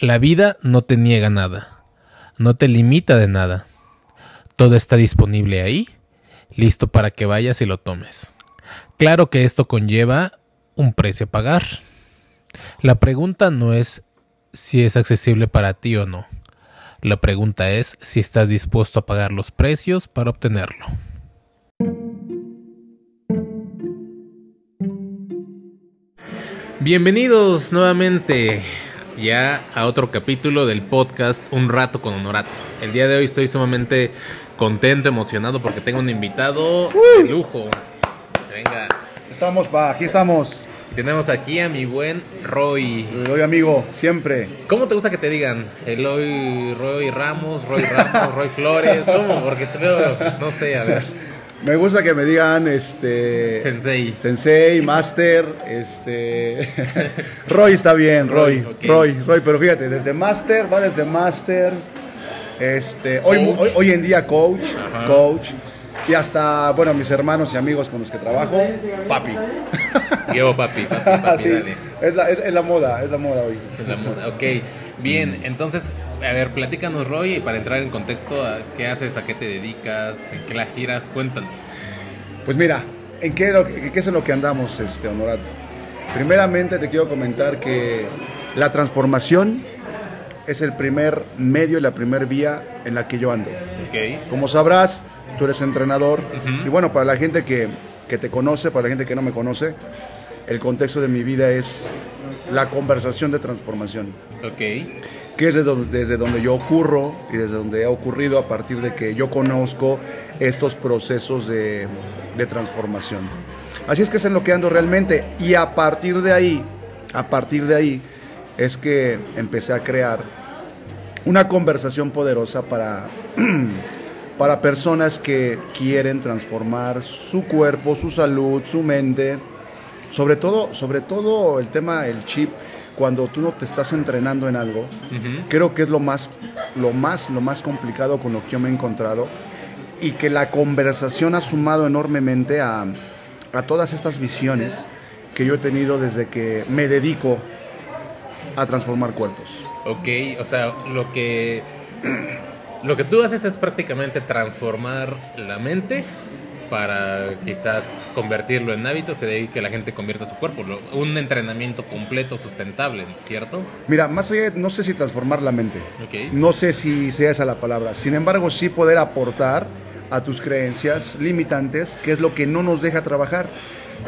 La vida no te niega nada, no te limita de nada. Todo está disponible ahí, listo para que vayas y lo tomes. Claro que esto conlleva un precio a pagar. La pregunta no es si es accesible para ti o no. La pregunta es si estás dispuesto a pagar los precios para obtenerlo. Bienvenidos nuevamente ya a otro capítulo del podcast Un rato con Honorato. El día de hoy estoy sumamente contento, emocionado porque tengo un invitado de lujo. Venga. Estamos, pa, aquí estamos. Tenemos aquí a mi buen Roy. Soy amigo, siempre. ¿Cómo te gusta que te digan? Eloy, Roy Ramos, Roy Ramos, Roy Flores. ¿Cómo? Porque te veo, no sé, a ver. Me gusta que me digan este Sensei. Sensei, Master, este Roy está bien, Roy, Roy, Roy, pero fíjate, desde Master, va desde Master, este, hoy, hoy, hoy en día coach, Ajá. coach, y hasta, bueno, mis hermanos y amigos con los que trabajo, papi. Yo, papi, papi, papi, Sí, dale. es, la, es, es la moda, es la moda hoy. Es la moda. Ok, bien, entonces, a ver, platícanos, Roy, y para entrar en contexto, ¿a ¿qué haces? ¿A qué te dedicas? ¿En qué la giras? Cuéntanos. Pues mira, ¿en qué, lo- qué es en lo que andamos, este, Honorato? Primeramente te quiero comentar que la transformación es el primer medio y la primer vía en la que yo ando. Ok, Como sabrás, tú eres entrenador y bueno, para la gente que, que te conoce, para la gente que no me conoce, el contexto de mi vida es la conversación de transformación, ok, que es desde donde, yo ocurro y desde donde ha ocurrido a partir de que yo conozco estos procesos de, transformación. Así es que es en realmente y a partir de ahí, a partir de ahí, es que empecé a crear una conversación poderosa para, para personas que quieren transformar su cuerpo, su salud, su mente, sobre todo, sobre todo el tema, el chip, cuando tú no te estás entrenando en algo, creo que es lo más, lo más, lo más complicado con lo que yo me he encontrado y que la conversación ha sumado enormemente a, a todas estas visiones que yo he tenido desde que me dedico a transformar cuerpos. ok, o sea, lo que... Lo que tú haces es prácticamente transformar la mente para quizás convertirlo en hábitos y de ahí que la gente convierta su cuerpo. Un entrenamiento completo, sustentable, ¿cierto? Mira, más allá, no sé si transformar la mente, no sé si sea esa la palabra, sin embargo sí poder aportar a tus creencias limitantes, que es lo que no nos deja trabajar.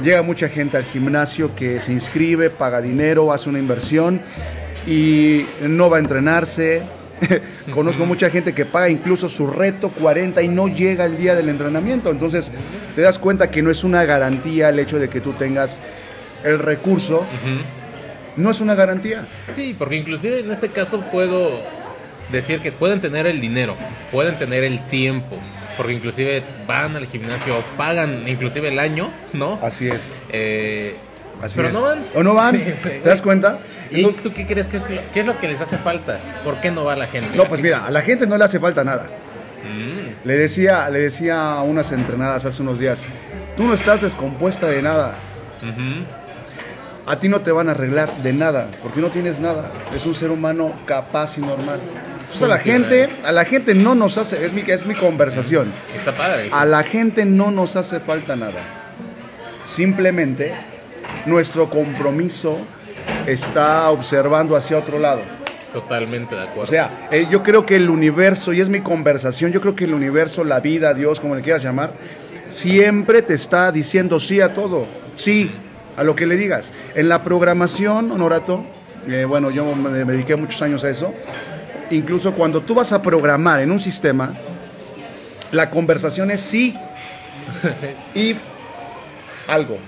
Llega mucha gente al gimnasio que se inscribe, paga dinero, hace una inversión y no va a entrenarse. Conozco mucha gente que paga incluso su reto 40 y no llega el día del entrenamiento. Entonces te das cuenta que no es una garantía el hecho de que tú tengas el recurso. No es una garantía. Sí, porque inclusive en este caso puedo decir que pueden tener el dinero, pueden tener el tiempo, porque inclusive van al gimnasio o pagan inclusive el año, ¿no? Así es. Eh, Así pero es. no van. ¿O no van? ¿Te das cuenta? ¿Y tú qué crees que es lo, qué es lo que les hace falta? ¿Por qué no va la gente? no, pues mira, a la gente no le hace falta nada. Mm, Le decía, le decía a unas entrenadas hace unos días, tú no estás descompuesta de nada. A ti no te van a arreglar de nada, porque no tienes nada. Es un ser humano capaz y normal. Entonces a la gente, a la gente no nos hace, es mi, es mi conversación. Está padre. A la gente no nos hace falta nada. Simplemente nuestro compromiso está observando hacia otro lado. Totalmente de acuerdo. O sea, eh, yo creo que el universo, y es mi conversación, yo creo que el universo, la vida, Dios, como le quieras llamar, siempre te está diciendo sí a todo, sí a lo que le digas. En la programación, Honorato, eh, bueno, yo me dediqué muchos años a eso, incluso cuando tú vas a programar en un sistema, la conversación es sí, if algo,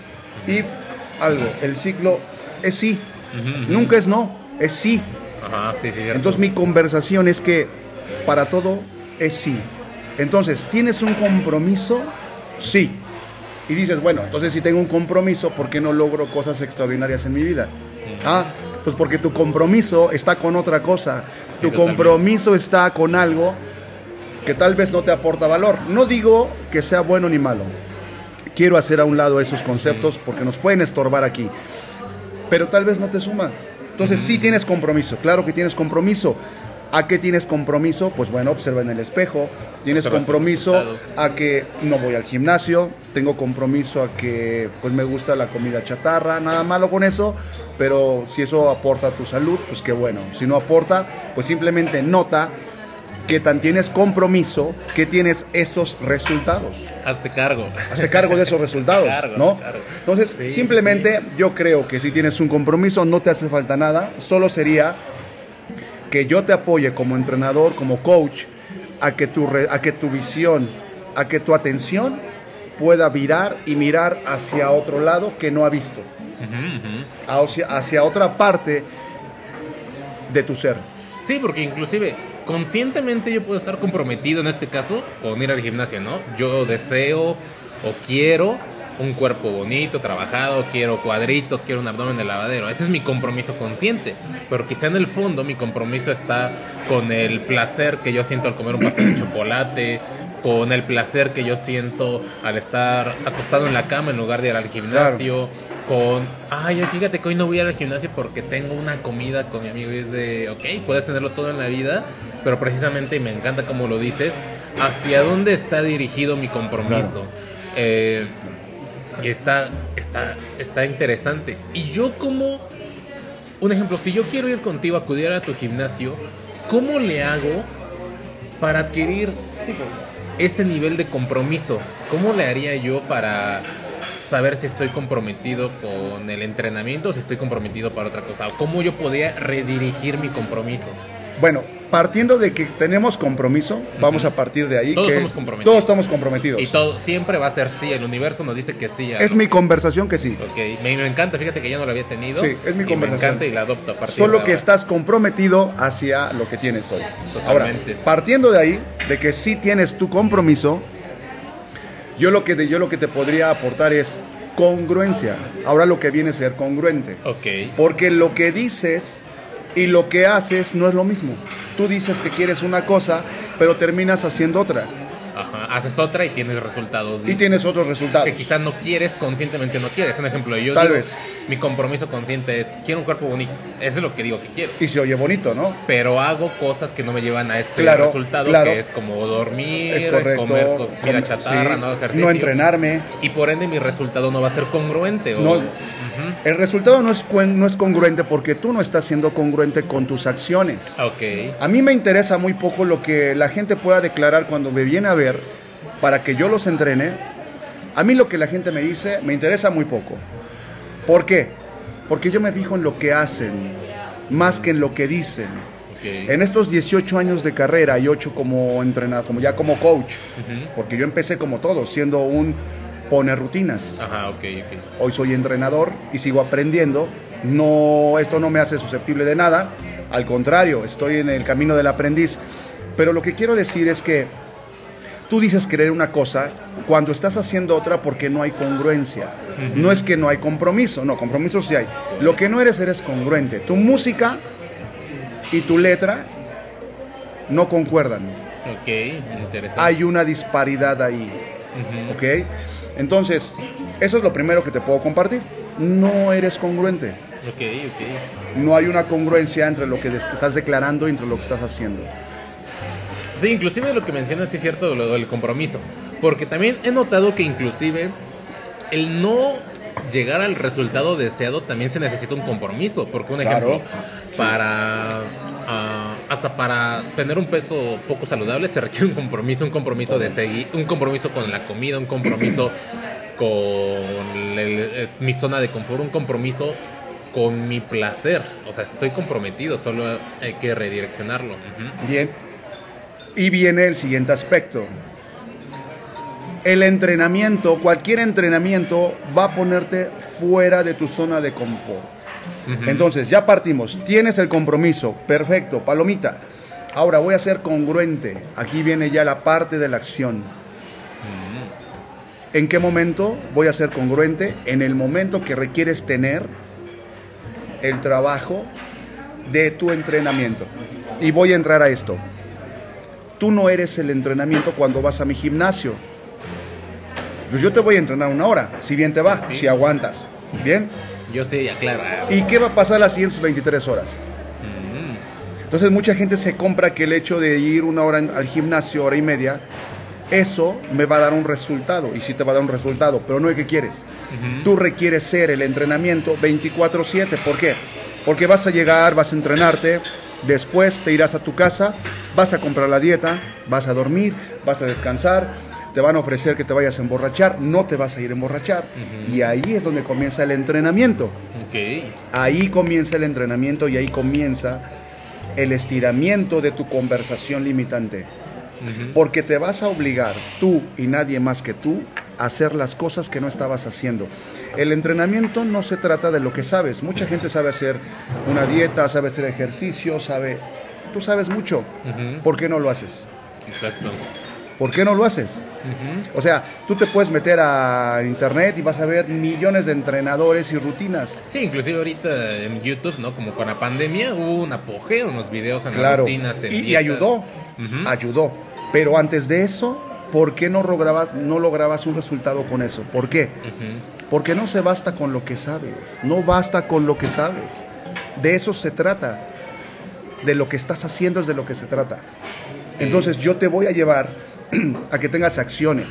if algo, el ciclo es sí, nunca es no, es sí. Ajá, sí, sí. Entonces mi conversación es que para todo es sí. Entonces, ¿tienes un compromiso? Sí. Y dices, bueno, entonces si tengo un compromiso, ¿por qué no logro cosas extraordinarias en mi vida? Ah, pues porque tu compromiso está con otra cosa. Tu compromiso está con algo que tal vez no te aporta valor. No digo que sea bueno ni malo. Quiero hacer a un lado esos conceptos porque nos pueden estorbar aquí. Pero tal vez no te suma. Entonces sí tienes compromiso, claro que tienes compromiso. ¿A qué tienes compromiso? Pues bueno, observa en el espejo. Tienes Observa compromiso a que no voy al gimnasio. Tengo compromiso a que pues me gusta la comida chatarra. Nada malo con eso. Pero si eso aporta a tu salud, pues qué bueno. Si no aporta, pues simplemente nota que tan tienes compromiso que tienes esos resultados. Hazte cargo. Hazte cargo de esos resultados, Cargo, ¿no? cargo. Entonces, Sí, simplemente yo creo que si tienes un compromiso no te hace falta nada, solo sería que yo te apoye como entrenador, como coach, a que tu, re- a que tu visión, a que tu atención pueda virar y mirar hacia otro lado que no ha visto, hacia, hacia otra parte de tu ser. Sí, porque inclusive conscientemente yo puedo estar comprometido en este caso con ir al gimnasio, ¿no? Yo deseo o quiero un cuerpo bonito, trabajado, quiero cuadritos, quiero un abdomen de lavadero. Ese es mi compromiso consciente. Pero quizá en el fondo mi compromiso está con el placer que yo siento al comer un pastel de chocolate, con el placer que yo siento al estar acostado en la cama en lugar de ir al gimnasio, con, ay, fíjate que hoy no voy a ir al gimnasio porque tengo una comida con mi amigo y es de, ok, puedes tenerlo todo en la vida, pero precisamente, y me encanta como lo dices, hacia dónde está dirigido mi compromiso. Eh, y está, está, está interesante. Y yo como, un ejemplo, si yo quiero ir contigo a acudir a tu gimnasio, ¿cómo le hago para adquirir ese nivel de compromiso? ¿Cómo le haría yo para saber si estoy comprometido con el entrenamiento o si estoy comprometido para otra cosa? ¿O ¿Cómo yo podría redirigir mi compromiso? Bueno, partiendo de que tenemos compromiso, vamos a partir de ahí. Todos que somos comprometidos. Todos estamos comprometidos. Y todo siempre va a ser sí, el universo nos dice que sí. a- Es mi conversación que sí. Ok, me, me encanta, fíjate que yo no lo había tenido. Sí, es mi y conversación. Me encanta y la adopto a partir Solo que ahora. estás comprometido hacia lo que tienes hoy. Ahora, Totalmente. partiendo de ahí, de que sí tienes tu compromiso, yo lo que, te- yo lo que te podría aportar es congruencia. Ahora lo que viene a ser congruente. Ok. Porque lo que dices y lo que haces no es lo mismo. Tú dices que quieres una cosa, pero terminas haciendo otra. Ajá. Haces otra y tienes resultados. Y tienes otros resultados. que quizás no quieres, conscientemente no quieres. Un ejemplo, yo Tal digo, vez. Mi compromiso consciente es, quiero un cuerpo bonito. Eso es lo que digo que quiero. Y se oye bonito, ¿no? Pero hago cosas que no me llevan a ese Claro, resultado, claro. que es como dormir, Es correcto. comer comida com- chatarra, sí, no ejercicio. no entrenarme. Y por ende mi resultado no va a ser congruente. O, No. El resultado no es, no es congruente porque tú no estás siendo congruente con tus acciones. Ok. A mí me interesa muy poco lo que la gente pueda declarar cuando me viene a ver para que yo los entrene. A mí lo que la gente me dice me interesa muy poco. ¿Por qué? Porque yo me fijo en lo que hacen más que en lo que dicen. En estos 18 años de carrera y 8 como entrenador, como ya como coach, porque yo empecé como todos, siendo un pone rutinas. Ajá, ok, ok. Hoy soy entrenador y sigo aprendiendo. No, esto no me hace susceptible de nada. Al contrario, estoy en el camino del aprendiz. Pero lo que quiero decir es que tú dices querer una cosa cuando estás haciendo otra porque no hay congruencia. No es que no hay compromiso, no, compromiso sí hay. Lo que no eres, eres congruente. Tu música y tu letra no concuerdan. Ok, interesante. Hay una disparidad ahí. ¿Ok? Entonces, eso es lo primero que te puedo compartir. No eres congruente. Ok, ok. No hay una congruencia entre lo que estás declarando y entre lo que estás haciendo. Sí, inclusive lo que mencionas sí es cierto lo del compromiso. Porque también he notado que inclusive el no llegar al resultado deseado también se necesita un compromiso. Porque un Claro. ejemplo, para ah, hasta para tener un peso poco saludable se requiere un compromiso, un compromiso de seguir, un compromiso con la comida, un compromiso con el- eh, mi zona de confort, un compromiso con mi placer. O sea, estoy comprometido, solo hay que redireccionarlo. Bien. Y viene el siguiente aspecto. El entrenamiento, cualquier entrenamiento va a ponerte fuera de tu zona de confort. Entonces, ya partimos. Tienes el compromiso. Perfecto, palomita. Ahora voy a ser congruente. Aquí viene ya la parte de la acción. ¿En qué momento voy a ser congruente? En el momento que requieres tener el trabajo de tu entrenamiento. Y voy a entrar a esto. Tú no eres el entrenamiento cuando vas a mi gimnasio. Pues yo te voy a entrenar una hora, si bien te va, Sí. si aguantas. Bien. Yo sí, aclaro. ¿Y qué va a pasar las siguientes 23 horas? Entonces mucha gente se compra que el hecho de ir una hora al gimnasio, hora y media, eso me va a dar un resultado. Y sí te va a dar un resultado, pero no es que quieres. Tú requieres ser el entrenamiento 24/7. ¿Por qué? Porque vas a llegar, vas a entrenarte, después te irás a tu casa, vas a comprar la dieta, vas a dormir, vas a descansar, te van a ofrecer que te vayas a emborrachar, no te vas a ir a emborrachar. Y ahí es donde comienza el entrenamiento. Ahí comienza el entrenamiento y ahí comienza el estiramiento de tu conversación limitante. Porque te vas a obligar tú y nadie más que tú a hacer las cosas que no estabas haciendo. El entrenamiento no se trata de lo que sabes. Mucha gente sabe hacer una dieta, sabe hacer ejercicio, sabe... Tú sabes mucho. ¿Por qué no lo haces? Exacto. ¿Por qué no lo haces? O sea, tú te puedes meter a internet y vas a ver millones de entrenadores y rutinas. Sí, inclusive ahorita en YouTube, ¿no? Como con la pandemia hubo un apogeo en los videos, en las Claro. rutinas. en Y, ayudó, ayudó. Pero antes de eso, ¿por qué no lograbas, no lograbas un resultado con eso? ¿Por qué? Porque no se basta con lo que sabes, no basta con lo que sabes. De eso se trata. De lo que estás haciendo es de lo que se trata. Entonces yo te voy a llevar a que tengas acciones.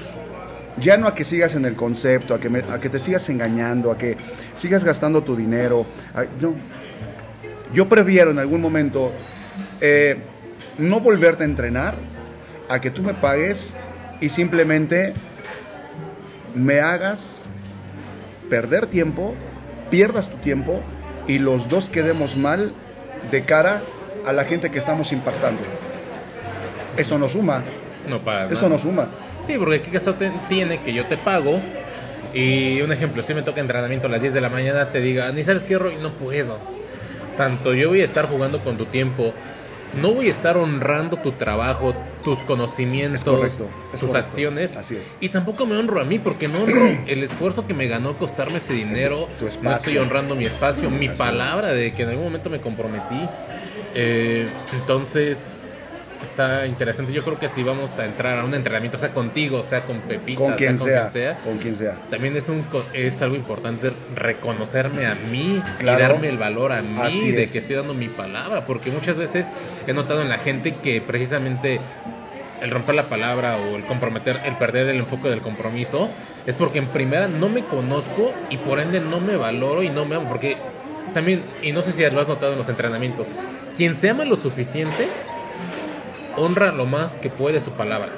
Ya no a que sigas en el concepto, a que, me- a que te sigas engañando, a que sigas gastando tu dinero. a- no. Yo prefiero en algún momento eh, no volverte a entrenar a que tú me pagues y simplemente me hagas perder tiempo, pierdas tu tiempo y los dos quedemos mal de cara a la gente que estamos impactando. Eso no suma, No para eso nada. no suma. Sí, porque qué caso te- tiene que yo te pago y un ejemplo, si me toca entrenamiento a las 10 de la mañana, te diga, ni sabes qué, Roy, no puedo. Tanto yo voy a estar jugando con tu tiempo, no voy a estar honrando tu trabajo, tus conocimientos, correcto, tus correcto. acciones. Así es. Y tampoco me honro a mí, porque no honro el esfuerzo que me ganó costarme ese dinero. tu no espacio. estoy honrando mi espacio, mi Así es. palabra de que en algún momento me comprometí. Eh, entonces, está interesante. Yo creo que si vamos a entrar a un entrenamiento, sea contigo, sea con Pepita, Con quien con sea, quien sea, con quien sea. también es, un, es algo importante reconocerme a mí Claro. y darme el valor a mí Así de es. que estoy dando mi palabra, porque muchas veces he notado en la gente que precisamente el romper la palabra o el comprometer, el perder el enfoque del compromiso, es porque en primera no me conozco y por ende no me valoro y no me amo, porque también, y no sé si lo has notado en los entrenamientos, quien se ama lo suficiente, honra lo más que puede su palabra,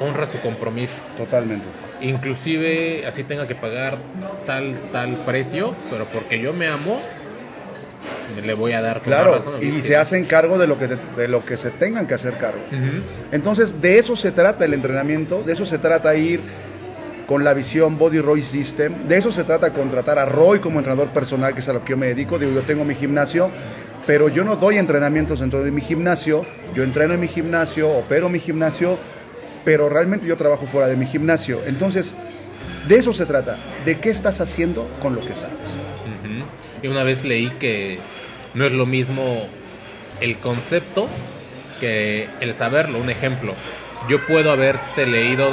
honra su compromiso Totalmente. inclusive así tenga que pagar tal tal precio, pero porque yo me amo le voy a dar Claro, razón y se hacen cargo de lo que te- de lo que se tengan que hacer cargo. Entonces, de eso se trata el entrenamiento, de eso se trata ir con la visión Body Roy System, de eso se trata contratar a Roy como entrenador personal, que es a lo que yo me dedico. Digo, yo tengo mi gimnasio, pero yo no doy entrenamientos dentro de mi gimnasio, yo entreno en mi gimnasio, opero mi gimnasio, pero realmente yo trabajo fuera de mi gimnasio. Entonces, de eso se trata, de qué estás haciendo con lo que sabes. Y una vez leí que no es lo mismo el concepto que el saberlo. Un ejemplo, yo puedo haberte leído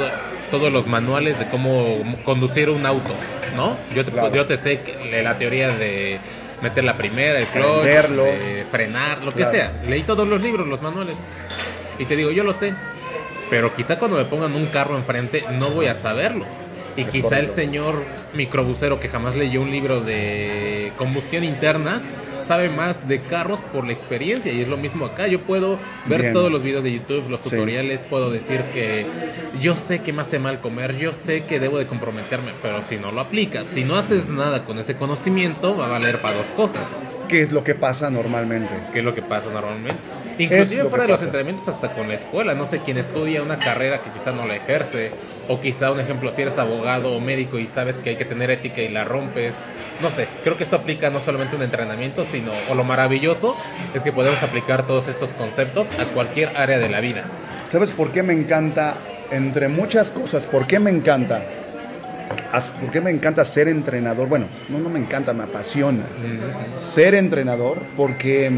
todos los manuales de cómo conducir un auto, ¿no? Yo te, Claro. yo te sé que- la teoría de meter la primera, el clutch, de frenar, lo que sea. Leí todos los libros, los manuales. Y te digo, yo lo sé. Pero quizá cuando me pongan un carro enfrente no voy a saberlo. Y Es quizá el señor microbusero que jamás leyó un libro de combustión interna sabe más de carros por la experiencia y es lo mismo acá. Yo puedo ver Bien. todos los videos de YouTube, los Sí. tutoriales, puedo decir que yo sé que me hace mal comer, yo sé que debo de comprometerme, pero si no lo aplicas, si no haces nada con ese conocimiento, va a valer para dos cosas, ¿Qué es lo que pasa normalmente? que es lo que pasa normalmente. Inclusive fuera de los entrenamientos hasta con la escuela, no sé, quien estudia una carrera que quizá no la ejerce, o quizá un ejemplo, si eres abogado o médico y sabes que hay que tener ética y la rompes, no sé, creo que esto aplica no solamente un entrenamiento, sino, o lo maravilloso es que podemos aplicar todos estos conceptos a cualquier área de la vida. ¿Sabes por qué me encanta, entre muchas cosas, por qué me encanta? ¿Por qué me encanta ser entrenador? Bueno, no, no me encanta, me apasiona ser entrenador porque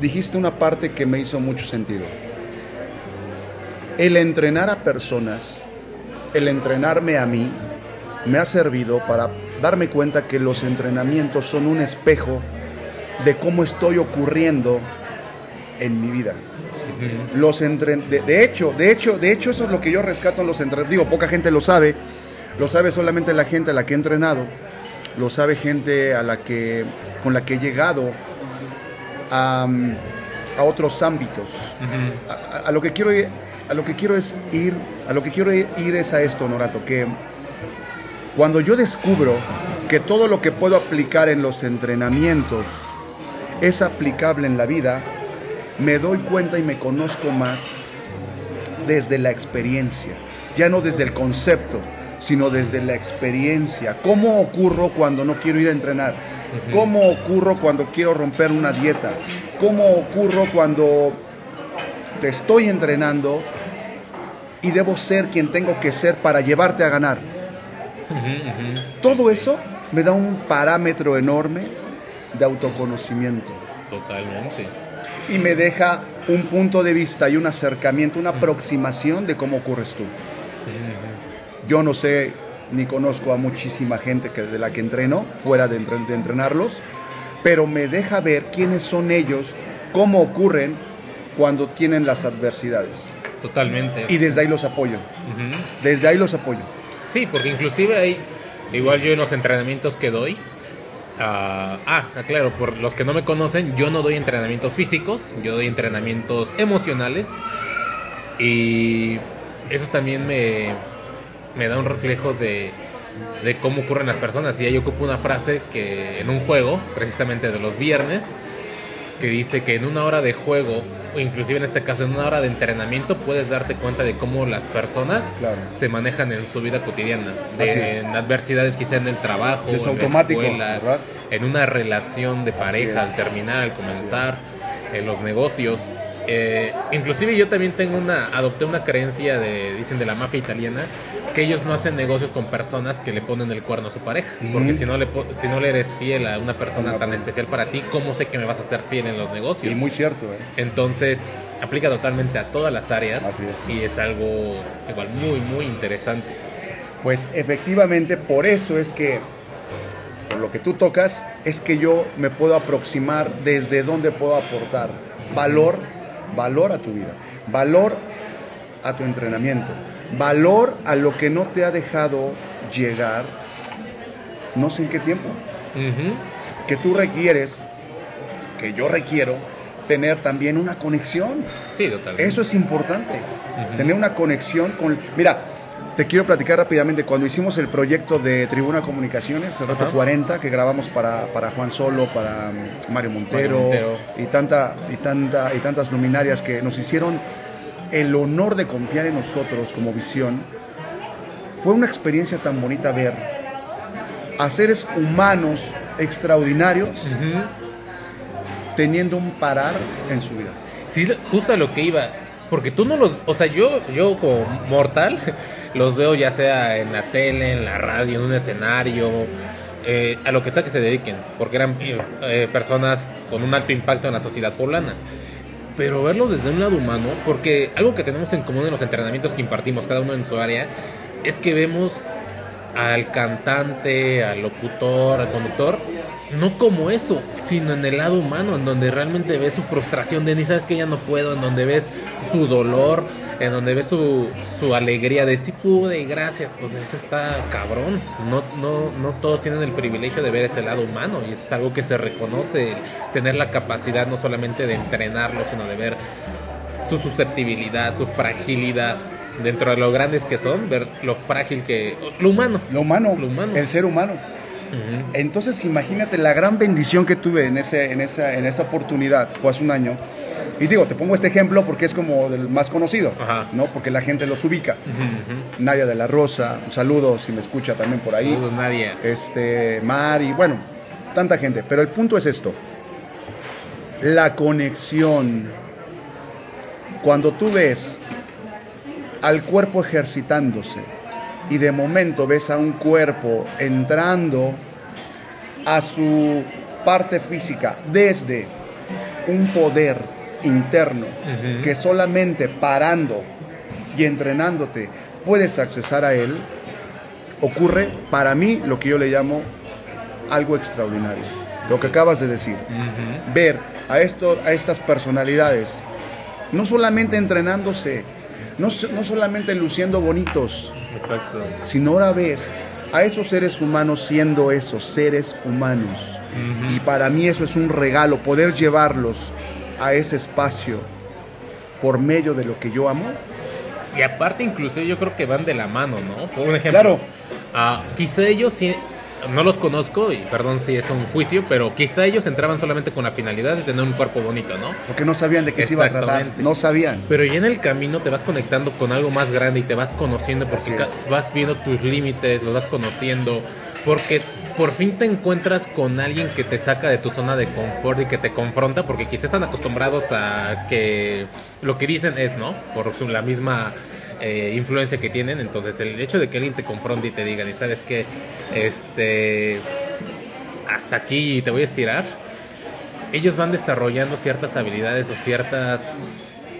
dijiste una parte que me hizo mucho sentido. El entrenar a personas, el entrenarme a mí, me ha servido para darme cuenta que los entrenamientos son un espejo de cómo estoy ocurriendo en mi vida. Los entren de, de hecho, de hecho, de hecho eso es lo que yo rescato en los entrenamientos. Digo, poca gente lo sabe, lo sabe solamente la gente a la que he entrenado, lo sabe gente a la que con la que he llegado a, a otros ámbitos. a, a- a lo que quiero ir- a lo que quiero es ir, a lo que quiero ir es a esto, Norato, que cuando yo descubro que todo lo que puedo aplicar en los entrenamientos es aplicable en la vida, me doy cuenta y me conozco más desde la experiencia, ya no desde el concepto, sino desde la experiencia. ¿Cómo ocurro cuando no quiero ir a entrenar? ¿Cómo ocurro cuando quiero romper una dieta? ¿Cómo ocurro cuando te estoy entrenando y debo ser quien tengo que ser para llevarte a ganar? Todo eso me da un parámetro enorme de autoconocimiento Totalmente. y me deja un punto de vista y un acercamiento, una aproximación de cómo ocurres tú. Yo no sé ni conozco a muchísima gente que de la que entreno, fuera de, entre- de entrenarlos, pero me deja ver quiénes son ellos, cómo ocurren cuando tienen las adversidades. Totalmente. Y desde ahí los apoyo. Desde ahí los apoyo. Sí, porque inclusive hay, igual yo en los entrenamientos que doy, ah, ah, claro, por los que no me conocen, yo no doy entrenamientos físicos, yo doy entrenamientos emocionales y eso también me, me da un reflejo de, de cómo ocurren las personas. Y ahí ocupo una frase que en un juego, precisamente de los viernes, que dice que en una hora de juego, o inclusive en este caso en una hora de entrenamiento, puedes darte cuenta de cómo las personas Claro. se manejan en su vida cotidiana. De, en adversidades quizá en el trabajo, Es en la automático, escuela, ¿verdad? en una relación de pareja, al terminar, al comenzar, en los negocios. Eh, inclusive yo también tengo una, adopté una creencia de, dicen de la mafia italiana, que ellos no hacen negocios con personas que le ponen el cuerno a su pareja. Porque si no, le, si no le eres fiel a una persona tan especial para ti, ¿cómo sé que me vas a ser fiel en los negocios? Y muy cierto, ¿eh? Entonces, aplica totalmente a todas las áreas Así es. y es algo igual muy, muy interesante. Pues efectivamente, por eso es que, por lo que tú tocas, es que yo me puedo aproximar desde dónde puedo aportar valor, valor a tu vida, valor a tu entrenamiento, valor a lo que no te ha dejado llegar, no sé en qué tiempo, que tú requieres, que yo requiero, tener también una conexión. Sí, totalmente. Eso es importante, tener una conexión con... Mira, te quiero platicar rápidamente, cuando hicimos el proyecto de Tribuna Comunicaciones, el reto Ajá. 40, que grabamos para, para Juan Solo, para Mario Montero, Mario Montero. Y, tanta, y, tanta, y tantas luminarias que nos hicieron el honor de confiar en nosotros como visión, fue una experiencia tan bonita ver a seres humanos extraordinarios teniendo un parar en su vida. Sí, justo a lo que iba. Porque tú no los. O sea, yo, yo como mortal, los veo ya sea en la tele, en la radio, en un escenario, eh, a lo que sea que se dediquen. Porque eran eh, personas con un alto impacto en la sociedad poblana. Pero verlos desde un lado humano, porque algo que tenemos en común en los entrenamientos que impartimos, cada uno en su área, es que vemos al cantante, al locutor, al conductor, no como eso, sino en el lado humano, en donde realmente ves su frustración de ni sabes que ya no puedo, en donde ves su dolor, en donde ves su, su alegría de sí pude y gracias, pues eso está cabrón. No, no, no todos tienen el privilegio de ver ese lado humano y eso es algo que se reconoce, tener la capacidad no solamente de entrenarlo, sino de ver su susceptibilidad, su fragilidad. Dentro de lo grandes que son, ver lo frágil que... Lo humano. Lo humano, Lo humano. el ser humano. Entonces imagínate la gran bendición que tuve en, ese, en, esa, en esa oportunidad, fue hace un año. Y digo, te pongo este ejemplo porque es como el más conocido, Ajá. ¿no? Porque la gente los ubica. Nadia de la Rosa, un saludo si me escucha también por ahí. Saludos, Nadia. Este, Mari, bueno, tanta gente. Pero el punto es esto. La conexión. Cuando tú ves al cuerpo ejercitándose y de momento ves a un cuerpo entrando a su parte física desde un poder interno que solamente parando y entrenándote puedes accesar a él, ocurre para mí lo que yo le llamo algo extraordinario. Lo que acabas de decir. Ver a, esto, a estas personalidades, no solamente entrenándose, no, no solamente luciendo bonitos, Exacto. sino ahora ves a esos seres humanos siendo esos seres humanos. Y para mí eso es un regalo, poder llevarlos a ese espacio por medio de lo que yo amo. Y aparte, incluso yo creo que van de la mano, ¿no? Por un ejemplo. Claro. ah, quizá ellos no los conozco y perdón si es un juicio, pero quizá ellos entraban solamente con la finalidad de tener un cuerpo bonito, ¿no? Porque no sabían de qué se iba a tratar. No sabían. Pero ya en el camino te vas conectando con algo más grande y te vas conociendo porque vas viendo tus límites, los vas conociendo, porque por fin te encuentras con alguien que te saca de tu zona de confort y que te confronta, porque quizás están acostumbrados a que lo que dicen es, ¿no? Por la misma eh, influencia que tienen, entonces el hecho de que alguien te confronte y te diga, y sabes que, este, hasta aquí te voy a estirar, ellos van desarrollando ciertas habilidades o ciertas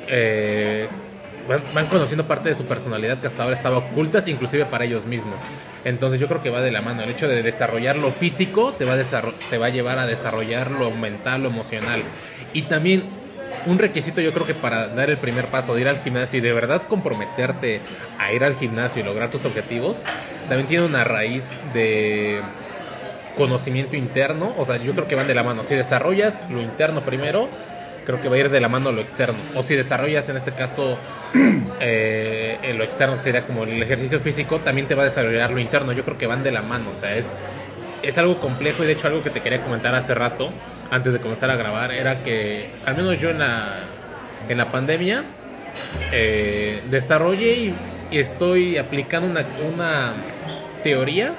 eh, van, van conociendo parte de su personalidad que hasta ahora estaba ocultas inclusive para ellos mismos entonces yo creo que va de la mano el hecho de desarrollar lo físico te va a, te va a llevar a desarrollar lo mental lo emocional y también un requisito yo creo que para dar el primer paso de ir al gimnasio y de verdad comprometerte a ir al gimnasio y lograr tus objetivos también tiene una raíz de conocimiento interno, o sea, yo creo que van de la mano. Si desarrollas lo interno primero, creo que va a ir de la mano lo externo. O si desarrollas en este caso eh, en lo externo, que sería como el ejercicio físico, también te va a desarrollar lo interno. Yo creo que van de la mano, o sea, es, es algo complejo y de hecho algo que te quería comentar hace rato, antes de comenzar a grabar, era que al menos yo en la, en la pandemia eh, desarrollé y, estoy aplicando una, una teoría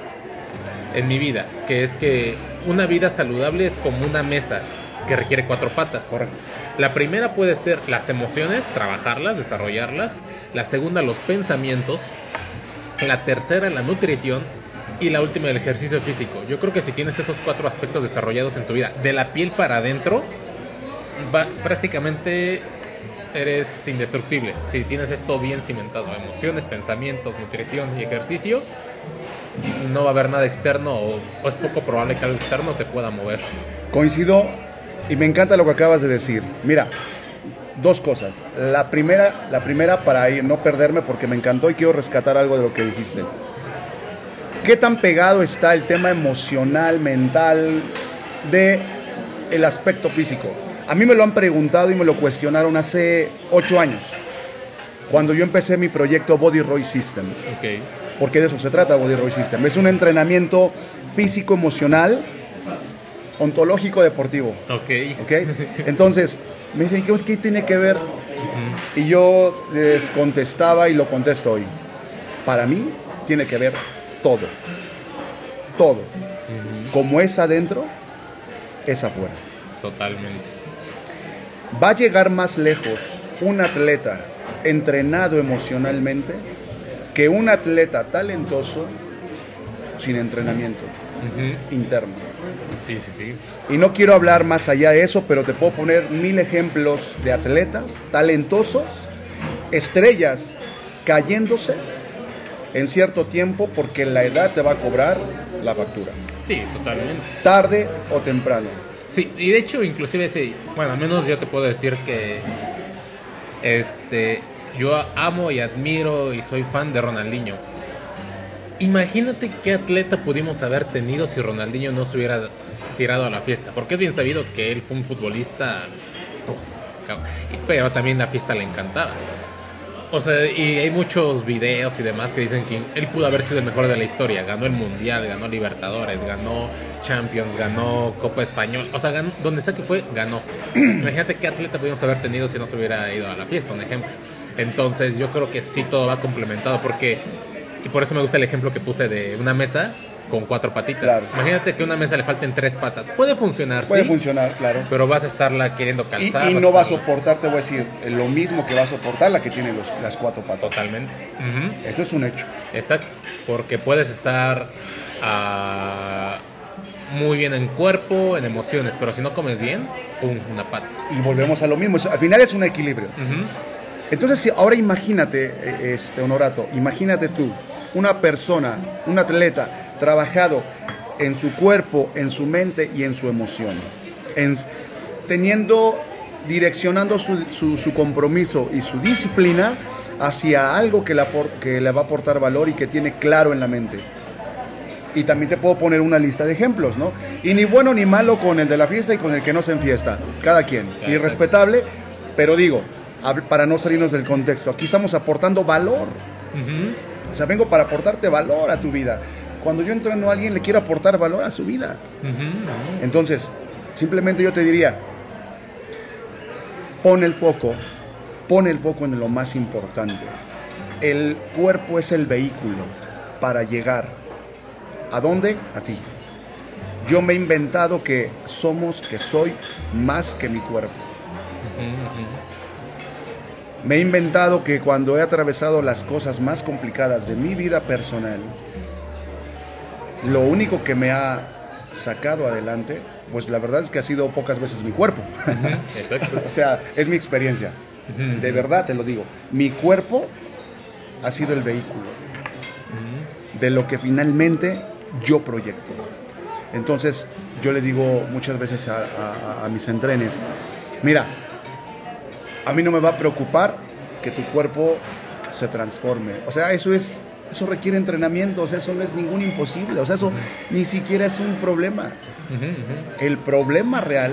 en mi vida, que es que una vida saludable es como una mesa que requiere cuatro patas. Correcto. La primera puede ser las emociones, trabajarlas, desarrollarlas. La segunda, los pensamientos. La tercera, la nutrición. Y la última, el ejercicio físico. Yo creo que si tienes estos cuatro aspectos desarrollados en tu vida, de la piel para adentro, prácticamente eres indestructible. Si tienes esto bien cimentado, emociones, pensamientos, nutrición y ejercicio, no va a haber nada externo o, o es poco probable que algo externo te pueda mover. Coincido y me encanta lo que acabas de decir. Mira, dos cosas. La primera, la primera para ir, no perderme porque me encantó y quiero rescatar algo de lo que dijiste. ¿Qué tan pegado está el tema emocional, mental de el aspecto físico? A mí me lo han preguntado y me lo cuestionaron hace ocho años, cuando yo empecé mi proyecto Body Roy System Ok. porque de eso se trata Body Roy System. Es un entrenamiento físico, emocional, ontológico, deportivo. Ok. ¿Ok? Entonces, me dicen, ¿qué, qué tiene que ver? Y yo les contestaba y lo contesto hoy. Para mí, tiene que ver todo. Todo. Como es adentro, es afuera. Totalmente. Va a llegar más lejos un atleta entrenado emocionalmente que un atleta talentoso sin entrenamiento interno. Sí, sí, sí. Y no quiero hablar más allá de eso, pero te puedo poner mil ejemplos de atletas talentosos, estrellas cayéndose en cierto tiempo porque la edad te va a cobrar la factura, Sí, totalmente. tarde o temprano. Sí, y de hecho, inclusive, sí, bueno, al menos yo te puedo decir que este, yo amo y admiro y soy fan de Ronaldinho. Imagínate qué atleta pudimos haber tenido si Ronaldinho no se hubiera tirado a la fiesta, porque es bien sabido que él fue un futbolista, pero también la fiesta le encantaba. O sea, y hay muchos videos y demás que dicen que él pudo haber sido el mejor de la historia. Ganó el Mundial, ganó Libertadores, ganó Champions, ganó Copa Español. O sea, ganó, donde sea que fue, ganó. Imagínate qué atleta pudimos haber tenido si no se hubiera ido a la fiesta, un ejemplo. Entonces yo creo que sí todo va complementado porque... Y por eso me gusta el ejemplo que puse de una mesa con cuatro patitas. Claro. Imagínate que a una mesa le falten tres patas. Puede funcionar, Puede sí, funcionar, claro. pero vas a estarla queriendo calzar. y no va a soportar, te voy a decir, lo mismo que va a soportar la que tiene los- las cuatro patas. Totalmente. Eso es un hecho. Exacto, porque puedes estar ah, muy bien en cuerpo, en emociones, pero si no comes bien, pum, una pata. Y volvemos a lo mismo. Al final es un equilibrio. Ujú. Entonces, si ahora imagínate, eh, este, Honorato, imagínate tú, una persona, un atleta, trabajado en su cuerpo, en su mente y en su emoción, en, teniendo, direccionando su, su- su compromiso y su disciplina hacia algo que que le va a aportar valor y que tiene claro en la mente. Y también te puedo poner una lista de ejemplos, ¿no? Y ni bueno ni malo con el de la fiesta y con el que no se enfiesta. Cada quien. Y Exacto. respetable, pero digo, para no salirnos del contexto, aquí estamos aportando valor. Ujú. O sea, vengo para aportarte valor a tu vida. Cuando yo entreno a alguien, le quiero aportar valor a su vida. Entonces, simplemente yo te diría, pon el foco, pon el foco en lo más importante. El cuerpo es el vehículo para llegar. ¿A dónde? A ti. Yo me he inventado que somos, que soy más que mi cuerpo. Me he inventado que cuando he atravesado las cosas más complicadas de mi vida personal, lo único que me ha sacado adelante, pues la verdad es que ha sido pocas veces mi cuerpo. Exacto. o sea, es mi experiencia. De verdad te lo digo. Mi cuerpo ha sido el vehículo de lo que finalmente yo proyecto. Entonces, yo le digo muchas veces a, a- a mis entrenes, mira, a mí no me va a preocupar que tu cuerpo se transforme. O sea, eso es, eso requiere entrenamiento, o sea, eso no es ningún imposible, o sea, eso ni siquiera es un problema. El problema real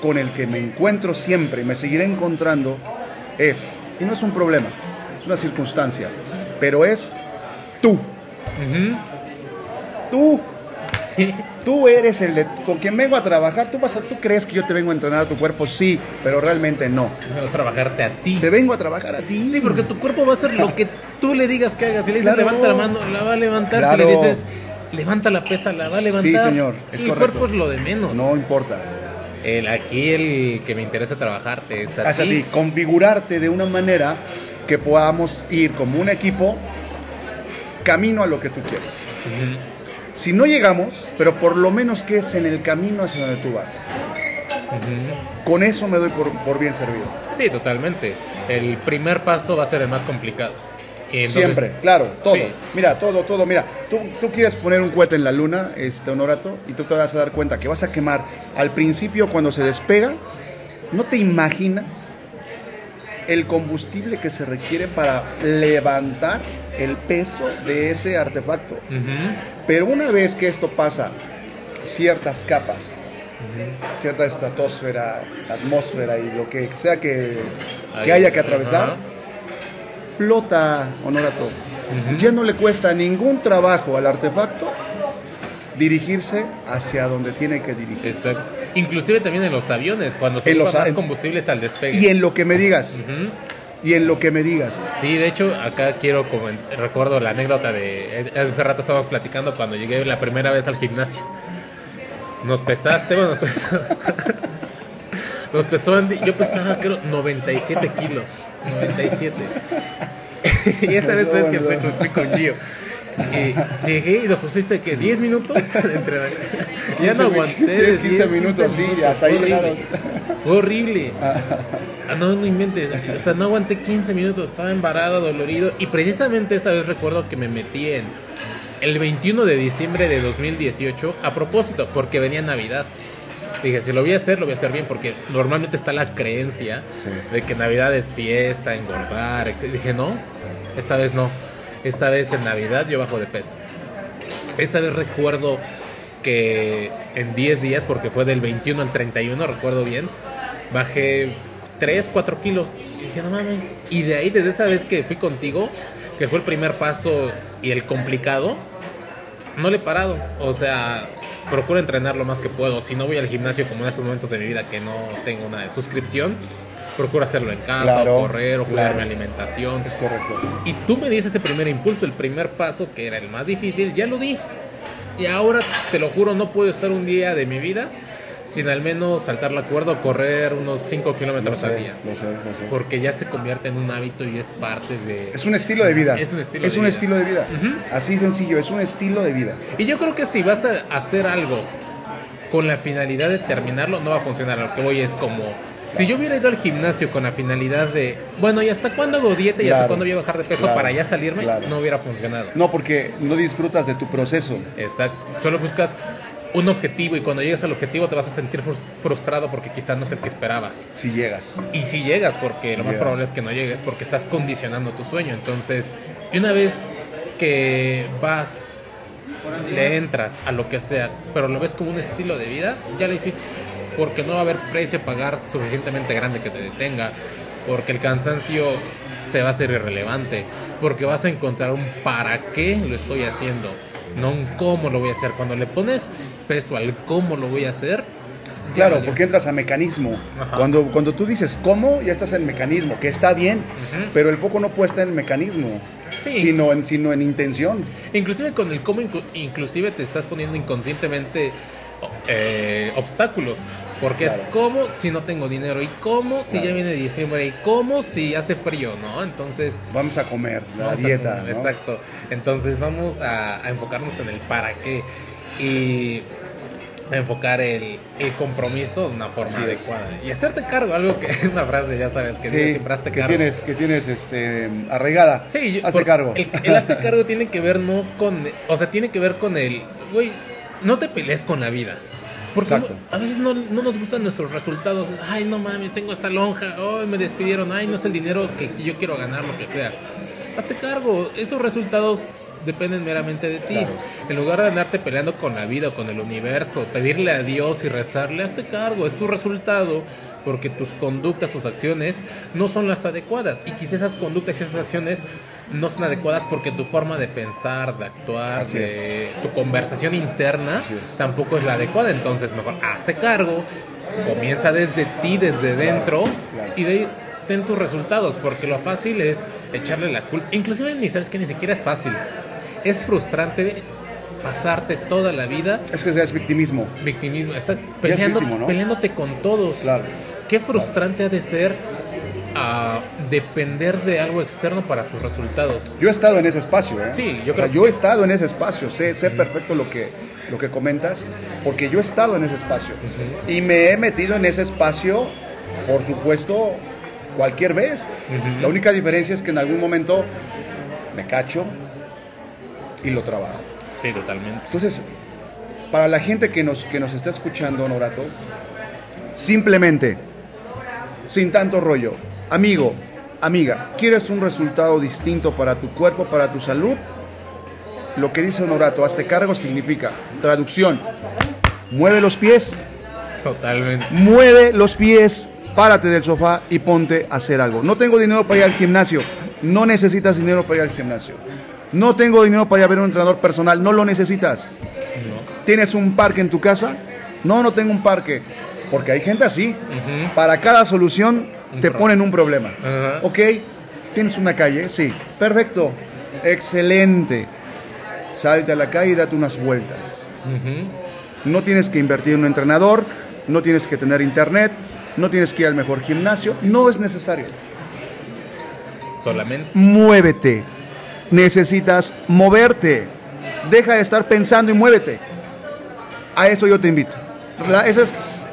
con el que me encuentro siempre y me seguiré encontrando es, y no es un problema, es una circunstancia, pero es tú, tú, Sí. tú eres el de, con quien vengo a trabajar, tú, vas a, tú crees que yo te vengo a entrenar a tu cuerpo, sí, pero realmente no. Vengo a trabajarte a ti. Te vengo a trabajar a ti. Sí, porque tu cuerpo va a hacer lo que tú le digas que haga. Si le dices Claro. levanta la mano, la va a levantar. Claro. Si le dices levanta la pesa, la va a levantar. Sí, señor, es el correcto. cuerpo es lo de menos. No importa. El, aquí el que me interesa trabajarte es a Hacia ti. configurarte de una manera que podamos ir como un equipo camino a lo que tú quieres. Ujú. Si no llegamos, pero por lo menos que es en el camino hacia donde tú vas. Con eso me doy por, por bien servido. Sí, totalmente. El primer paso va a ser el más complicado. Entonces- Siempre, claro, todo. Sí. Mira, todo, todo. Mira, tú, tú quieres poner un cohete en la luna, este Honorato, y tú te vas a dar cuenta que vas a quemar. Al principio, cuando se despega, no te imaginas el combustible que se requiere para levantar el peso de ese artefacto. Pero una vez que esto pasa ciertas capas, cierta estratosfera, atmósfera y lo que sea que, que haya que atravesar, flota, Honorato. Ya no le cuesta ningún trabajo al artefacto dirigirse hacia donde tiene que dirigir. Exacto. Inclusive también en los aviones, cuando se ocupa más combustibles al despegue. Y en lo que me digas. Y en lo que me digas. Sí, de hecho, acá quiero comen- recuerdo la anécdota de hace rato estábamos platicando cuando llegué la primera vez al gimnasio. Nos pesaste, bueno, nos pesó. Nos pesó Andy, yo pesaba creo 97 kilos, 97. y esa vez fue que fui con Gio. Y llegué y nos pusiste que 10 minutos de entrenamiento. Ya no 15, aguanté. 10, 15 minutos, sí, hasta ahí llegaron. Fue horrible. Ah, no, no inventes. O sea, no aguanté 15 minutos. Estaba embarado, dolorido. Y precisamente esa vez recuerdo que me metí en el 21 de diciembre de 2018 a propósito, porque venía Navidad. Dije, si lo voy a hacer, lo voy a hacer bien, porque normalmente está la creencia Sí. de que Navidad es fiesta, engordar, etc. Dije, no, esta vez no. Esta vez en Navidad yo bajo de peso. Esa vez recuerdo que en 10 días, porque fue del 21 al 31, recuerdo bien, bajé 3, 4 kilos. Y dije, no mames. Y de ahí, desde esa vez que fui contigo, que fue el primer paso y el complicado, no le he parado. O sea, procuro entrenar lo más que puedo. Si no voy al gimnasio como en estos momentos de mi vida que no tengo una suscripción, procuro hacerlo en casa, Claro, o correr, o cuidar claro. mi alimentación. Es correcto. Y tú me diste ese primer impulso, el primer paso, que era el más difícil, ya lo di. Y ahora, te lo juro, no puedo estar un día de mi vida sin al menos saltar la cuerda o correr unos 5 Lo kilómetros al día. lo sé, lo sé. Porque ya se convierte en un hábito y es parte de... Es un estilo de vida. Es un estilo Es de un vida. estilo de vida. Ujú. Así sencillo, es un estilo de vida. Y yo creo que si vas a hacer algo con la finalidad de terminarlo, no va a funcionar. Lo que voy es como Si yo hubiera ido al gimnasio con la finalidad de, bueno, ¿y hasta cuándo hago dieta y hasta cuándo voy a bajar de peso claro, para ya salirme? claro. No hubiera funcionado. No, porque no disfrutas de tu proceso. Exacto. Solo buscas un objetivo y cuando llegas al objetivo te vas a sentir frus- frustrado porque quizás no es el que esperabas. Si llegas. Y si llegas, porque lo más llegas. probable es que no llegues, porque estás condicionando tu sueño. Entonces, y una vez que vas, le entras a lo que sea, pero lo ves como un estilo de vida, ya lo hiciste. Porque no va a haber precio a pagar suficientemente grande que te detenga. Porque el cansancio te va a ser irrelevante. Porque vas a encontrar un para qué lo estoy haciendo. No un cómo lo voy a hacer. Cuando le pones peso al cómo lo voy a hacer. Claro, porque entras a mecanismo. Ajá. Cuando, cuando tú dices cómo, ya estás en mecanismo, que está bien, pero el foco no puede estar en mecanismo, Sí. sino, en, sino en intención. Inclusive con el cómo, inclu- inclusive te estás poniendo inconscientemente eh, obstáculos. Porque Claro. es como si no tengo dinero y cómo si Claro. ya viene diciembre y cómo si hace frío, ¿no? Entonces... Vamos a comer, la dieta. comer, ¿no? Exacto. Entonces vamos a, a enfocarnos en el para qué y a enfocar el, el compromiso de una forma Así es. adecuada. Y hacerte cargo, algo que es una frase, ya sabes, que Sí, dice siempre hazte que cargo. tienes, que tienes este, arraigada. Sí, yo- Hazte cargo. El, el hazte cargo tiene que ver no con, o sea, tiene que ver con el, güey, no te pelees con la vida. Porque Exacto. a veces no, no nos gustan nuestros resultados. Ay, no mames, tengo esta lonja. Ay, me despidieron. Ay, no es el dinero que yo quiero ganar, lo que sea. Hazte cargo. Esos resultados dependen meramente de ti. Claro. En lugar de andarte peleando con la vida o con el universo, pedirle a Dios y rezarle, hazte cargo. Es tu resultado porque tus conductas, tus acciones no son las adecuadas. Y quizás esas conductas y esas acciones no son adecuadas porque tu forma de pensar, de actuar, Así de tu conversación interna es. tampoco es la adecuada. Entonces, mejor hazte cargo, comienza desde ti, desde dentro, claro. y de ahí ten tus resultados, porque lo fácil es echarle la culpa. Inclusive ni sabes que ni siquiera es fácil. Es frustrante pasarte toda la vida Es que es victimismo. victimismo, estás peleando, ¿no? peleándote con todos. Claro. Qué frustrante ha de ser ah, depender de algo externo para tus resultados. Yo he estado en ese espacio, ¿eh? Sí, yo O sea, creo- yo he estado en ese espacio, sé, sé perfecto lo que, lo que comentas, porque yo he estado en ese espacio. Y me he metido en ese espacio, por supuesto, cualquier vez. La única diferencia es que en algún momento me cacho y lo trabajo. Sí, totalmente. Entonces, para la gente que nos, que nos está escuchando, Norato, simplemente, sin tanto rollo, amigo, amiga, ¿quieres un resultado distinto para tu cuerpo, para tu salud? Lo que dice Honorato, hazte cargo significa, traducción, mueve los pies, Totalmente. mueve los pies, párate del sofá y ponte a hacer algo. No tengo dinero para ir al gimnasio, no necesitas dinero para ir al gimnasio. No tengo dinero para ir a ver a un entrenador personal, no lo necesitas. ¿Tienes un parque en tu casa? No, no tengo un parque. Porque hay gente así. Para cada solución te ponen un problema. Ajá. ¿Ok? ¿Tienes una calle? Sí. Perfecto. Excelente. Salte a la calle y date unas vueltas. No tienes que invertir en un entrenador, no tienes que tener internet, no tienes que ir al mejor gimnasio. No es necesario. Solamente. Muévete. Necesitas moverte. Deja de estar pensando y muévete. A eso yo te invito. Ese es,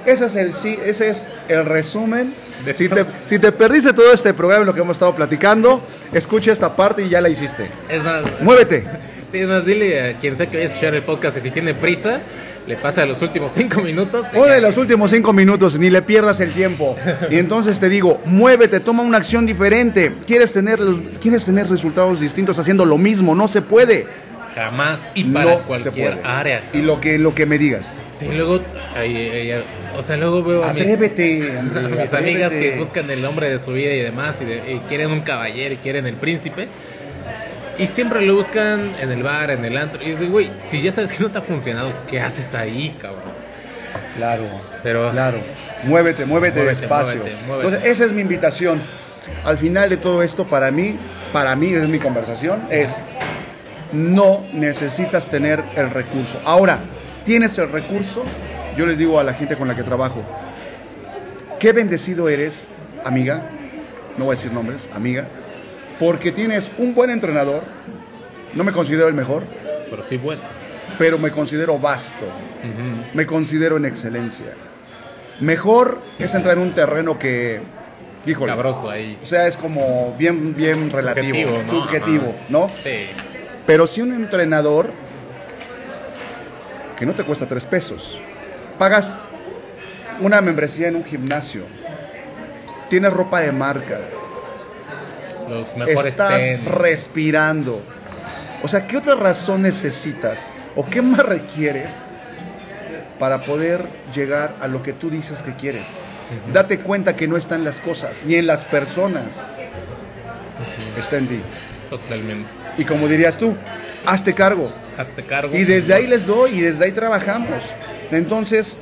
ese es el sí, ese es el resumen. De Si te, si te perdiste todo este programa, lo que hemos estado platicando, escucha esta parte y ya la hiciste. Es más, Muévete. sí, es más, dile a quien sea que vaya a escuchar el podcast y si tiene prisa, le pasa los últimos cinco minutos. y O ya. de los últimos cinco minutos, ni le pierdas el tiempo. Y entonces te digo, muévete, toma una acción diferente. ¿Quieres tener, los- quieres tener resultados distintos haciendo lo mismo? No se puede. Jamás y para no cualquier área. Y lo que, lo que me digas. Sí, luego, ay, ay, ay, o sea, luego veo a mis, Atrévete. a hombre, mis amigas que buscan el hombre de su vida y demás y, de- y quieren un caballero y quieren el príncipe. Y siempre lo buscan en el bar, en el antro. Y dices, güey, si ya sabes que no te ha funcionado, ¿qué haces ahí, cabrón? Claro. Pero Claro. Muévete, muévete, Muévete, despacio. muévete, muévete. Entonces, esa es mi invitación. Al final de todo esto, para mí, para mí, es mi conversación, es no necesitas tener el recurso. Ahora, tienes el recurso, yo les digo a la gente con la que trabajo, qué bendecido eres, amiga, no voy a decir nombres, amiga, porque tienes un buen entrenador, no me considero el mejor, pero sí, bueno. pero me considero vasto, me considero en excelencia. Mejor es entrar en un terreno que, híjole, Cabroso ahí. o sea, es como bien, bien relativo, Subjetivo, ¿no? subjetivo. ¿no? Sí. Pero si un entrenador que no te cuesta tres pesos, pagas una membresía en un gimnasio, tienes ropa de marca, Los mejores estás tenis. respirando. O sea, ¿qué otra razón necesitas o qué más requieres para poder llegar a lo que tú dices que quieres? Date cuenta que no está en las cosas, ni en las personas. Está en ti. Totalmente. Y como dirías tú, hazte cargo. Hazte cargo. Y desde ahí les doy y desde ahí trabajamos. Entonces,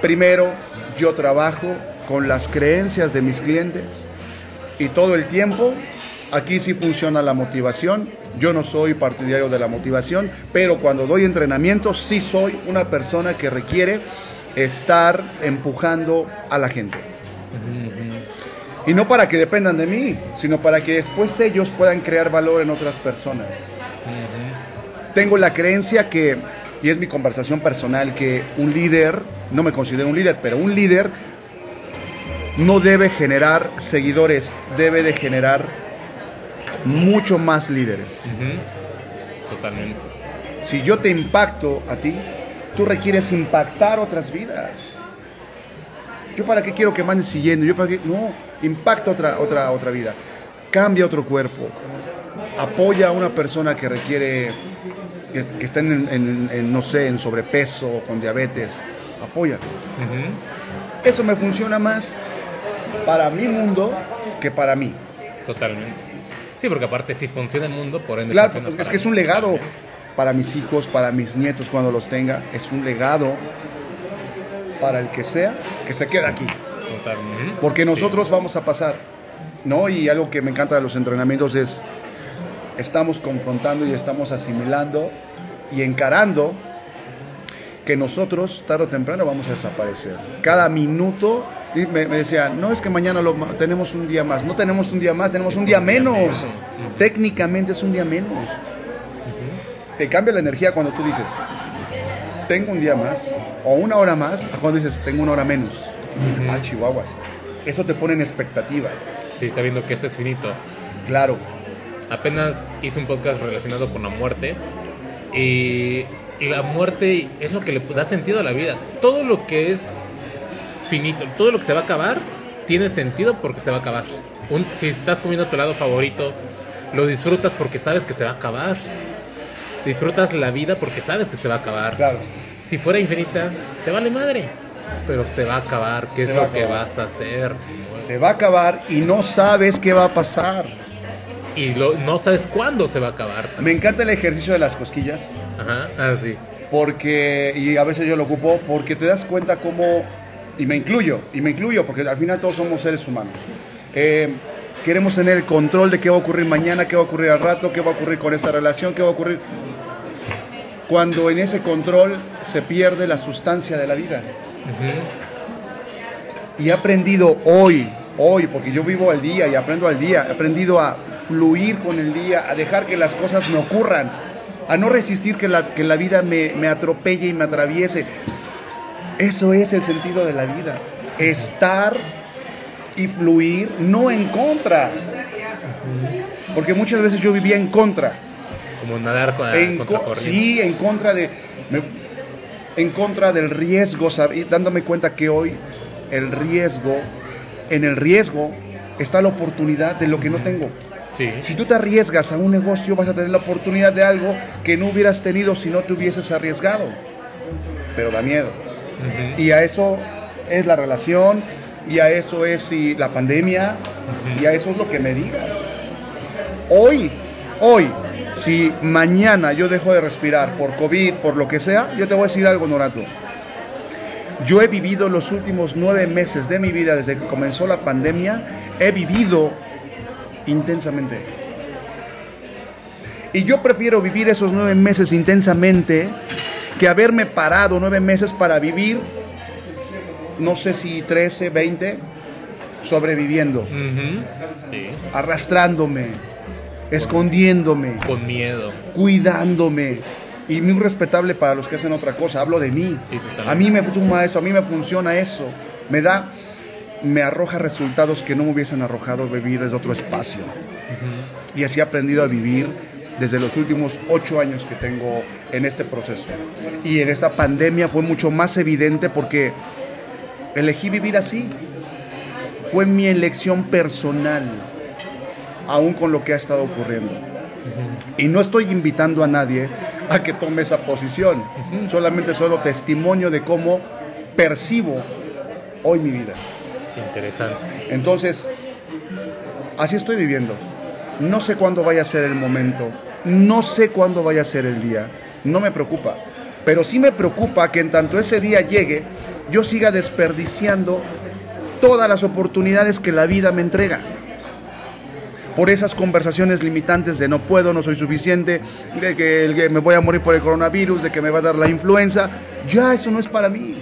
primero yo trabajo con las creencias de mis clientes y todo el tiempo aquí sí funciona la motivación. Yo no soy partidario de la motivación, pero cuando doy entrenamiento sí soy una persona que requiere estar empujando a la gente. Y no para que dependan de mí, sino para que después ellos puedan crear valor en otras personas tengo la creencia que, y es mi conversación personal, que un líder, no me considero un líder, pero un líder no debe generar seguidores, debe de generar mucho más líderes. Totalmente. Si yo te impacto a ti, tú requieres impactar otras vidas. Yo para qué quiero que me andes siguiendo, yo para qué, no, impacta otra, otra, otra vida, cambia otro cuerpo, apoya a una persona que requiere, que, que está en, en- en, no sé, en sobrepeso, con diabetes, apoya. Eso me funciona más para mi mundo que para mí. Totalmente. Sí, porque aparte si funciona el mundo, por ende Claro, es que es un legado para mis hijos, para mis nietos cuando los tenga, es un legado para el que sea que se quede aquí. Total. Porque nosotros vamos a pasar, ¿no? Y algo que me encanta de los entrenamientos es, estamos confrontando y estamos asimilando y encarando que nosotros tarde o temprano vamos a desaparecer. Cada minuto, y me, me decía, no es que mañana lo, tenemos un día más, no tenemos un día más, tenemos un día menos. Técnicamente es un día menos. Te cambia la energía cuando tú dices, tengo un día más, o una hora más, a cuando dices, tengo una hora menos. Ah, chihuahuas. Eso te pone en expectativa. Sí, sabiendo que este es finito. Claro. Apenas hice un podcast relacionado con la muerte. Y la muerte es lo que le da sentido a la vida. Todo lo que es finito, todo lo que se va a acabar, tiene sentido porque se va a acabar. Un- si estás comiendo tu helado favorito, lo disfrutas porque sabes que se va a acabar. Disfrutas la vida porque sabes que se va a acabar. Claro. Si fuera infinita, te vale madre. Pero se va a acabar. ¿Qué Se es lo que vas a hacer? Se va a acabar y no sabes qué va a pasar. Y lo- no sabes cuándo se va a acabar. Me encanta el ejercicio de las cosquillas. Ajá, ah, sí. porque y a veces yo lo ocupo porque te das cuenta cómo y me incluyo y me incluyo porque al final todos somos seres humanos Eh, queremos tener el control de qué va a ocurrir mañana qué va a ocurrir al rato qué va a ocurrir con esta relación qué va a ocurrir cuando en ese control se pierde la sustancia de la vida y he aprendido hoy hoy porque yo vivo al día y aprendo al día he aprendido a fluir con el día a dejar que las cosas me ocurran a no resistir que la, que la vida me, me atropelle y me atraviese. Eso es el sentido de la vida. Estar y fluir, no en contra. Porque muchas veces yo vivía en contra. Como nadar con, En contra co- corriente. sí, en contra de. me- en contra del riesgo, dándome cuenta que hoy el riesgo, en el riesgo está la oportunidad de lo que no tengo. Sí. Si tú te arriesgas a un negocio, vas a tener la oportunidad de algo que no hubieras tenido si no te hubieses arriesgado. Pero da miedo. Y a eso es la relación, y a eso es si la pandemia, y a eso es lo que me digas. Hoy, hoy, si mañana yo dejo de respirar por COVID, por lo que sea, yo te voy a decir algo, Norato. Yo he vivido los últimos nueve meses de mi vida, desde que comenzó la pandemia, he vivido intensamente. Y yo prefiero vivir esos nueve meses intensamente que haberme parado nueve meses para vivir, no sé si 13, 20, sobreviviendo. Sí. arrastrándome, escondiéndome, Con miedo. cuidándome, y muy respetable para los que hacen otra cosa. Hablo de mí. Sí, a mí me suma eso, a mí me funciona eso. Me da, me arroja resultados que no me hubiesen arrojado vivir desde otro espacio. Y así he aprendido a vivir desde los últimos ocho años que tengo en este proceso. Y en esta pandemia fue mucho más evidente porque elegí vivir así. Fue mi elección personal, aún con lo que ha estado ocurriendo. Y no estoy invitando a nadie a que tome esa posición. Solamente solo testimonio de cómo percibo hoy mi vida. Interesante. Entonces, así estoy viviendo. No sé cuándo vaya a ser el momento. No sé cuándo vaya a ser el día. No me preocupa. Pero sí me preocupa que en tanto ese día llegue, yo siga desperdiciando todas las oportunidades que la vida me entrega. Por esas conversaciones limitantes de no puedo, no soy suficiente, de que, el que me voy a morir por el coronavirus, de que me va a dar la influenza. Ya eso no es para mí.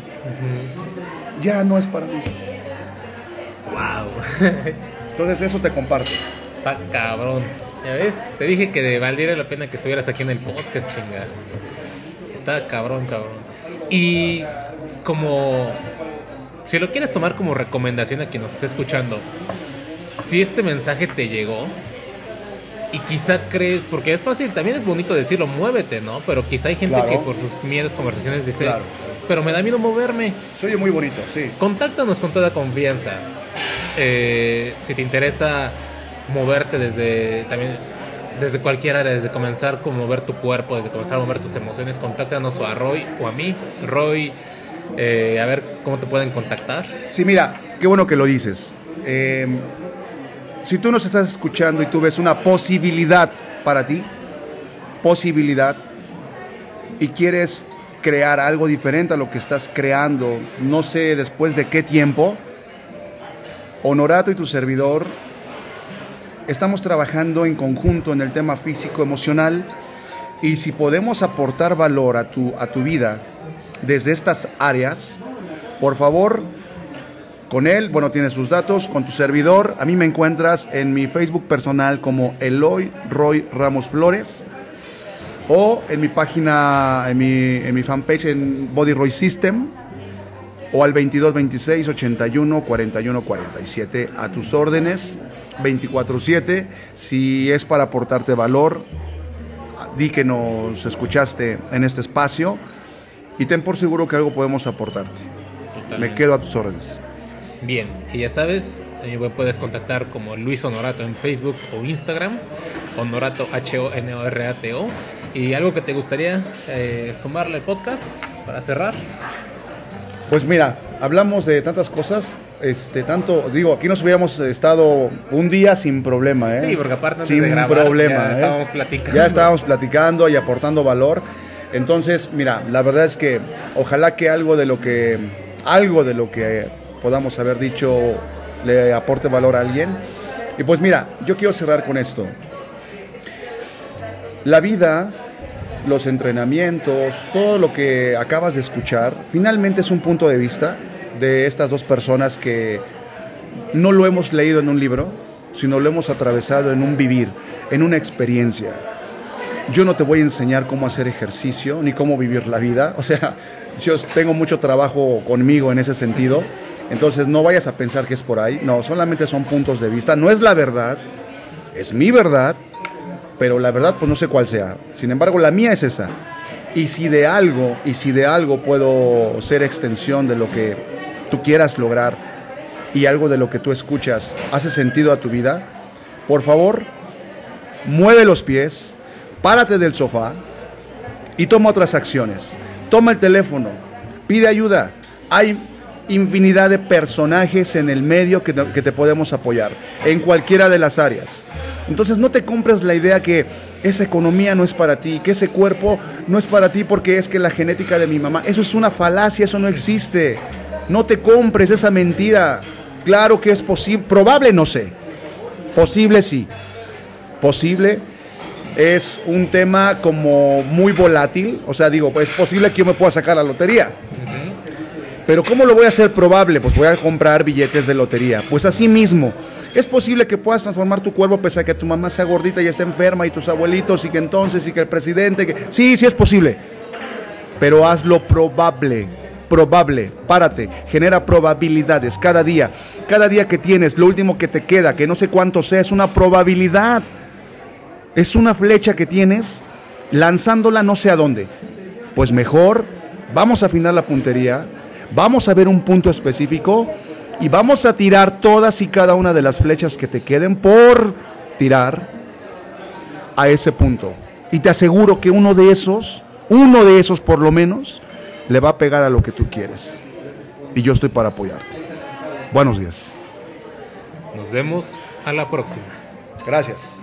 Ya no es para mí. Wow. Entonces eso te comparto. Está cabrón. Ya ves, te dije que valiera la pena que estuvieras aquí en el podcast, chingada. Está cabrón, cabrón. Y como si lo quieres tomar como recomendación a quien nos esté escuchando, si este mensaje te llegó y quizá crees, porque es fácil, también es bonito decirlo, muévete, ¿no? Pero quizá hay gente Claro. que por sus miedos, conversaciones dice, Claro. pero me da miedo moverme. Se oye muy bonito, sí. Contáctanos con toda confianza. Eh, si te interesa moverte desde también desde cualquier área, desde comenzar con mover tu cuerpo, desde comenzar a mover tus emociones, contáctanos o a Roy o a mí. Roy, eh, a ver cómo te pueden contactar. Sí, mira, qué bueno que lo dices. Eh, si tú nos estás escuchando y tú ves una posibilidad para ti, posibilidad, y quieres crear algo diferente a lo que estás creando, no sé después de qué tiempo, Honorato y tu servidor estamos trabajando en conjunto en el tema físico, emocional, y si podemos aportar valor a tu, a tu vida desde estas áreas, por favor, con él, bueno, tienes sus datos, con tu servidor. A mí me encuentras en mi Facebook personal como Eloy Roy Ramos Flores o en mi página, en mi, en mi fanpage en Body Roy System o al 22 26 81 41 47 a tus órdenes 24 7 si es para aportarte valor di que nos escuchaste en este espacio y ten por seguro que algo podemos aportarte. Me quedo a tus órdenes Bien, y ya sabes, eh, me puedes contactar como Luis Honorato en Facebook o Instagram, Honorato H-O-N-O-R-A-T-O. Y algo que te gustaría eh, sumarle al podcast para cerrar. Pues mira, hablamos de tantas cosas, este, tanto, digo, aquí nos hubiéramos estado un día sin problema, ¿eh? Sí, porque aparte sin de grabar, problema, ya ¿eh? estábamos platicando. Ya estábamos platicando y aportando valor. Entonces, mira, la verdad es que ojalá que algo de lo que, algo de lo que podamos haber dicho le aporte valor a alguien. Y pues mira, yo quiero cerrar con esto. La vida, los entrenamientos, todo lo que acabas de escuchar, finalmente es un punto de vista de estas dos personas que no lo hemos leído en un libro, sino lo hemos atravesado en un vivir, en una experiencia. Yo no te voy a enseñar cómo hacer ejercicio ni cómo vivir la vida. O sea, yo tengo mucho trabajo conmigo en ese sentido. Entonces no vayas a pensar que es por ahí. No, solamente son puntos de vista. No es la verdad. Es mi verdad. Pero la verdad pues no sé cuál sea. Sin embargo, la mía es esa. Y si de algo, y si de algo puedo ser extensión de lo que tú quieras lograr y algo de lo que tú escuchas hace sentido a tu vida, por favor, mueve los pies, párate del sofá y toma otras acciones. Toma el teléfono, pide ayuda. Hay infinidad de personajes en el medio que te, que te podemos apoyar, en cualquiera de las áreas. Entonces no te compres la idea que esa economía no es para ti, que ese cuerpo no es para ti porque es que la genética de mi mamá, eso es una falacia, eso no existe. No te compres esa mentira. Claro que es posible, probable no sé. Posible sí. Posible es un tema como muy volátil, o sea, digo, es posible que yo me pueda sacar la lotería. Pero ¿cómo lo voy a hacer probable? Pues voy a comprar billetes de lotería. Pues así mismo. Es posible que puedas transformar tu cuerpo pese a que tu mamá sea gordita y esté enferma y tus abuelitos y que entonces y que el presidente... Que... Sí, sí es posible. Pero hazlo probable. Probable. Párate. Genera probabilidades cada día. Cada día que tienes, lo último que te queda, que no sé cuánto sea, es una probabilidad. Es una flecha que tienes lanzándola no sé a dónde. Pues mejor vamos a afinar la puntería Vamos a ver un punto específico y vamos a tirar todas y cada una de las flechas que te queden por tirar a ese punto. Y te aseguro que uno de esos, uno de esos por lo menos, le va a pegar a lo que tú quieres. Y yo estoy para apoyarte. Buenos días. Nos vemos a la próxima. Gracias.